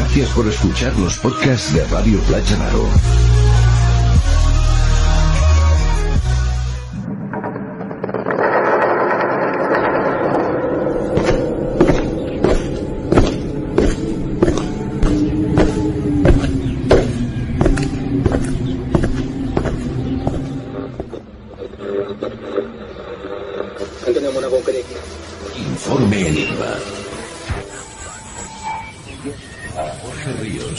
Gracias por escuchar los podcasts de Radio Playa Naro.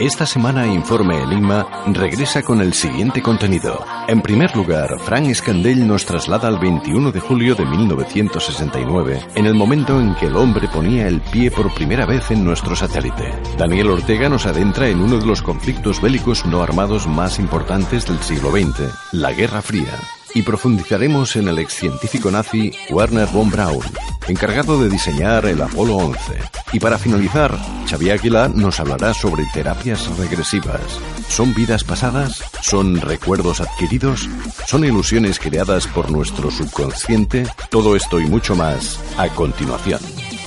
Esta semana Informe Enigma regresa con el siguiente contenido. En primer lugar, Frank Escandell nos traslada al 21 de julio de 1969, en el momento en que el hombre ponía el pie por primera vez en nuestro satélite. Daniel Ortega nos adentra en uno de los conflictos bélicos no armados más importantes del siglo XX, la Guerra Fría y profundizaremos en el excientífico nazi Werner von Braun, encargado de diseñar el Apolo 11. Y para finalizar, Xavier Aguilar nos hablará sobre terapias regresivas. ¿Son vidas pasadas? ¿Son recuerdos adquiridos? ¿Son ilusiones creadas por nuestro subconsciente? Todo esto y mucho más a continuación.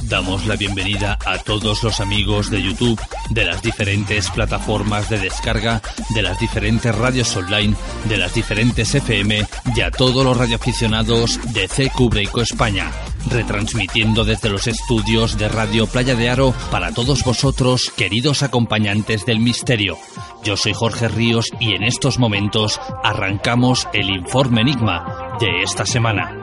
Damos la bienvenida a todos los amigos de YouTube, de las diferentes plataformas de descarga, de las diferentes radios online, de las diferentes FM y a todos los radioaficionados de Breako España, retransmitiendo desde los estudios de Radio Playa de Aro para todos vosotros, queridos acompañantes del misterio. Yo soy Jorge Ríos y en estos momentos arrancamos el informe Enigma de esta semana.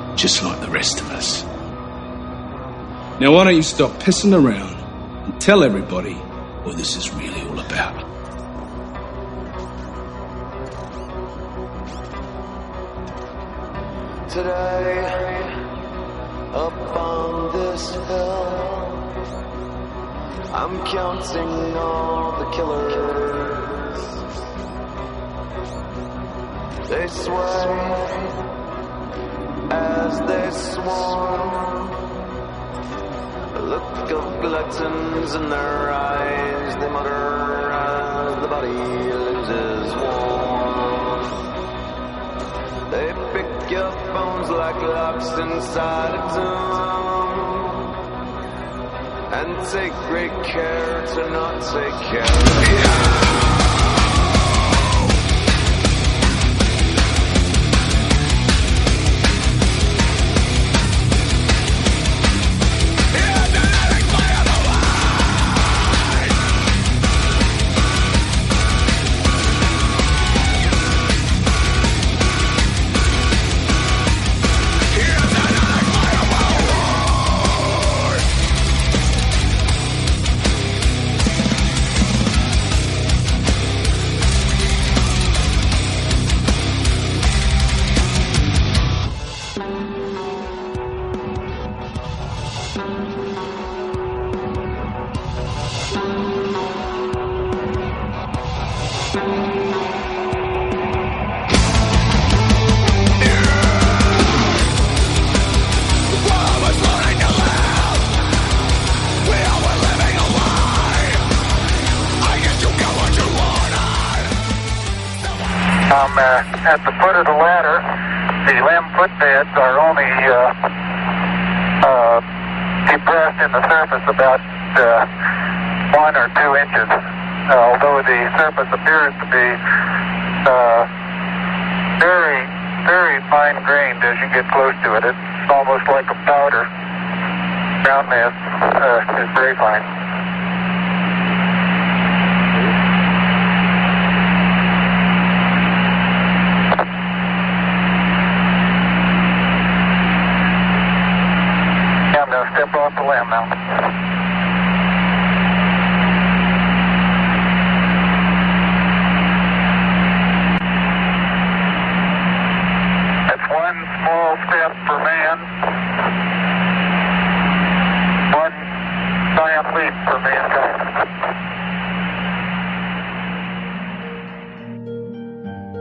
just like the rest of us. Now, why don't you stop pissing around and tell everybody What this is really all about. Today, up on this hill, I'm counting all the killers. They sway as they swarm. A look of gluttons in their eyes, they mutter as the body loses warmth. They pick your bones like locks inside a tomb and take great care to not take care of you. Um, uh, at the foot of the ladder, the limb footbeds are only uh, uh, depressed in the surface about one or two inches. Although the surface appears to be very, very fine grained as you get close to it. It's almost like a powder. Ground mass uh, is very fine.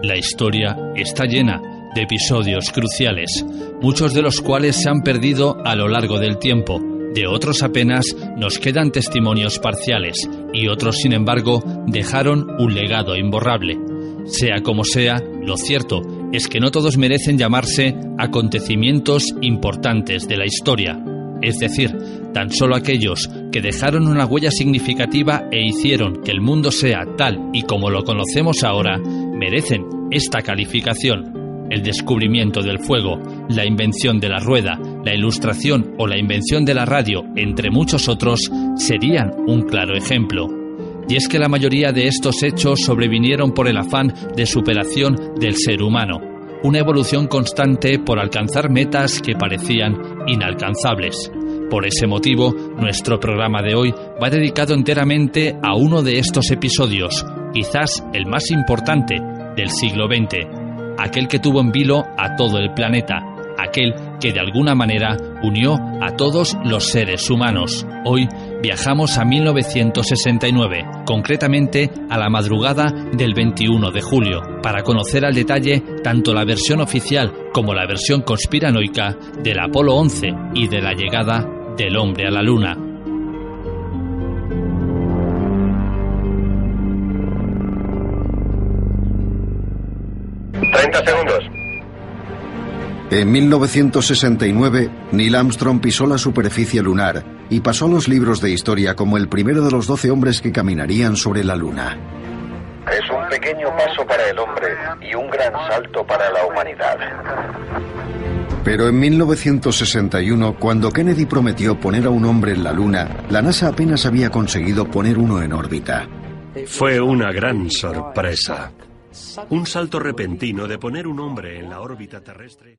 La historia está llena de episodios cruciales, muchos de los cuales se han perdido a lo largo del tiempo. De otros apenas nos quedan testimonios parciales y otros, sin embargo, dejaron un legado imborrable. Sea como sea, lo cierto es que no todos merecen llamarse acontecimientos importantes de la historia. Es decir, tan solo aquellos que dejaron una huella significativa e hicieron que el mundo sea tal y como lo conocemos ahora, merecen esta calificación. El descubrimiento del fuego, la invención de la rueda, la ilustración o la invención de la radio, entre muchos otros, serían un claro ejemplo. Y es que la mayoría de estos hechos sobrevinieron por el afán de superación del ser humano, una evolución constante por alcanzar metas que parecían inalcanzables. Por ese motivo, nuestro programa de hoy va dedicado enteramente a uno de estos episodios, quizás el más importante del siglo XX, aquel que tuvo en vilo a todo el planeta, aquel que de alguna manera unió a todos los seres humanos. Hoy viajamos a 1969, concretamente a la madrugada del 21 de julio, para conocer al detalle tanto la versión oficial como la versión conspiranoica del Apolo 11 y de la llegada del hombre a la Luna. En 1969, Neil Armstrong pisó la superficie lunar y pasó a los libros de historia como el primero de los 12 hombres que caminarían sobre la Luna. Es un pequeño paso para el hombre y un gran salto para la humanidad. Pero en 1961, cuando Kennedy prometió poner a un hombre en la Luna, la NASA apenas había conseguido poner uno en órbita. Fue una gran sorpresa. Un salto repentino de poner un hombre en la órbita terrestre.